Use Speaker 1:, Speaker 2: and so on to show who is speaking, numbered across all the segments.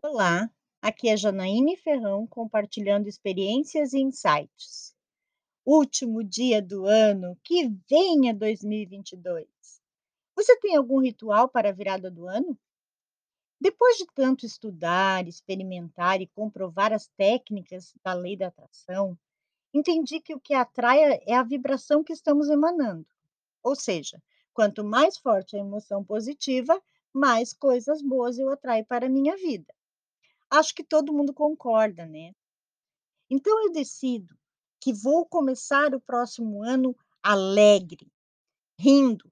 Speaker 1: Olá, aqui é Janaíne Ferrão compartilhando experiências e insights. Último dia do ano, que venha 2022. Você tem algum ritual para a virada do ano? Depois de tanto estudar, experimentar e comprovar as técnicas da lei da atração, entendi que o que atrai é a vibração que estamos emanando. Ou seja, quanto mais forte a emoção positiva, mais coisas boas eu atraio para a minha vida. Acho que todo mundo concorda, né? Então eu decido que vou começar o próximo ano alegre, rindo,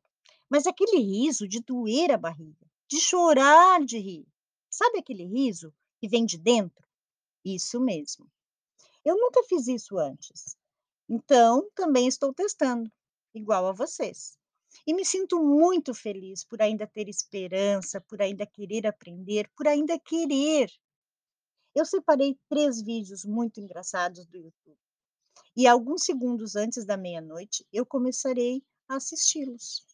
Speaker 1: mas aquele riso de doer a barriga, de chorar de rir. Sabe aquele riso que vem de dentro? Isso mesmo. Eu nunca fiz isso antes, então também estou testando, igual a vocês. E me sinto muito feliz por ainda ter esperança, por ainda querer aprender, por ainda querer eu separei 3 vídeos muito engraçados do YouTube, e alguns segundos antes da meia-noite eu começarei a assisti-los.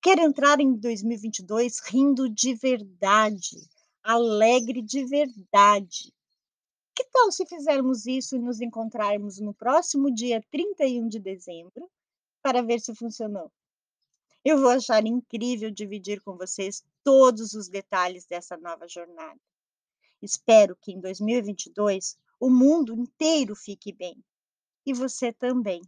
Speaker 1: Quero entrar em 2022 rindo de verdade, alegre de verdade. Que tal se fizermos isso e nos encontrarmos no próximo dia 31 de dezembro, para ver se funcionou? Eu vou achar incrível dividir com vocês todos os detalhes dessa nova jornada. Espero que em 2022 o mundo inteiro fique bem. E você também.